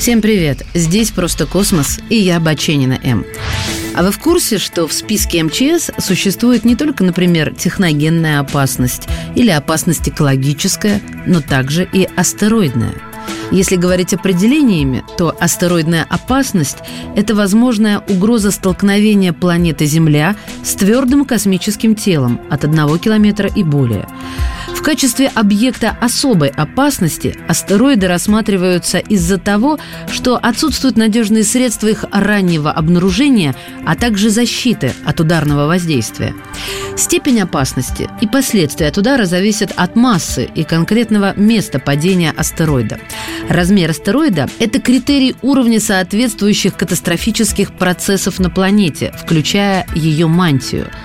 Всем привет! Здесь «Просто космос» и я, Баченина М. А вы в курсе, что в списке МЧС существует не только, например, техногенная опасность или опасность экологическая, но также и астероидная – если говорить определениями, то астероидная опасность – это возможная угроза столкновения планеты Земля с твердым космическим телом от одного километра и более. В качестве объекта особой опасности астероиды рассматриваются из-за того, что отсутствуют надежные средства их раннего обнаружения, а также защиты от ударного воздействия. Степень опасности и последствия от удара зависят от массы и конкретного места падения астероида. Размер астероида – это критерий уровня соответствующих катастрофических процессов на планете, включая ее мантию –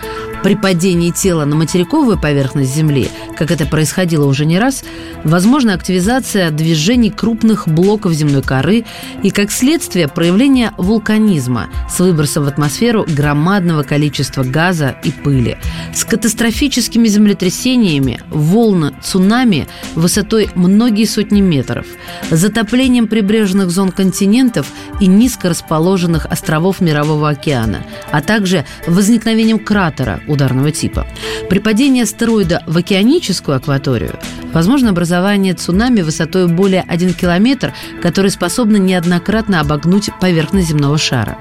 при падении тела на материковую поверхность Земли, как это происходило уже не раз, возможна активизация движений крупных блоков земной коры и, как следствие, проявление вулканизма с выбросом в атмосферу громадного количества газа и пыли, с катастрофическими землетрясениями, волны, цунами высотой многие сотни метров, затоплением прибрежных зон континентов и низко расположенных островов Мирового океана, а также возникновением кратера – ударного типа. При падении астероида в океаническую акваторию возможно образование цунами высотой более 1 километр, которые способны неоднократно обогнуть поверхность земного шара.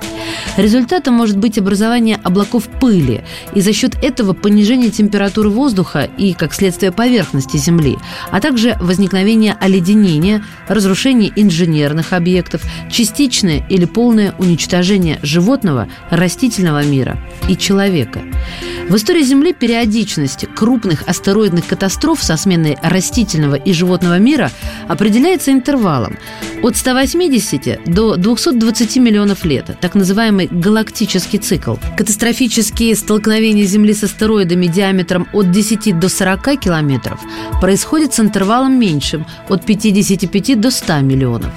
Результатом может быть образование облаков пыли и за счет этого понижение температуры воздуха и, как следствие, поверхности Земли, а также возникновение оледенения, разрушение инженерных объектов, частичное или полное уничтожение животного, растительного мира и человека. В истории Земли периодичность крупных астероидных катастроф со сменой растительного и животного мира определяется интервалом от 180 до 220 миллионов лет, так называемый галактический цикл. Катастрофические столкновения Земли с астероидами диаметром от 10 до 40 километров происходят с интервалом меньшим – от 55 до 100 миллионов.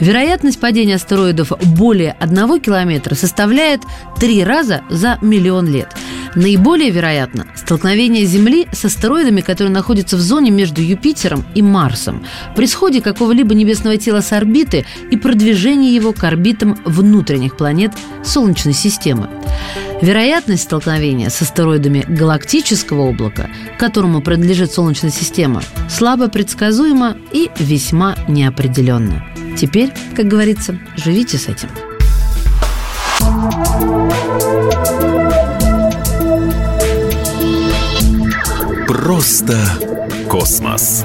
Вероятность падения астероидов более 1 километра составляет 3 раза за миллион лет – Наиболее вероятно столкновение Земли с астероидами, которые находятся в зоне между Юпитером и Марсом, при сходе какого-либо небесного тела с орбиты и продвижении его к орбитам внутренних планет Солнечной системы. Вероятность столкновения с астероидами галактического облака, которому принадлежит Солнечная система, слабо предсказуема и весьма неопределенна. Теперь, как говорится, живите с этим. Просто космос.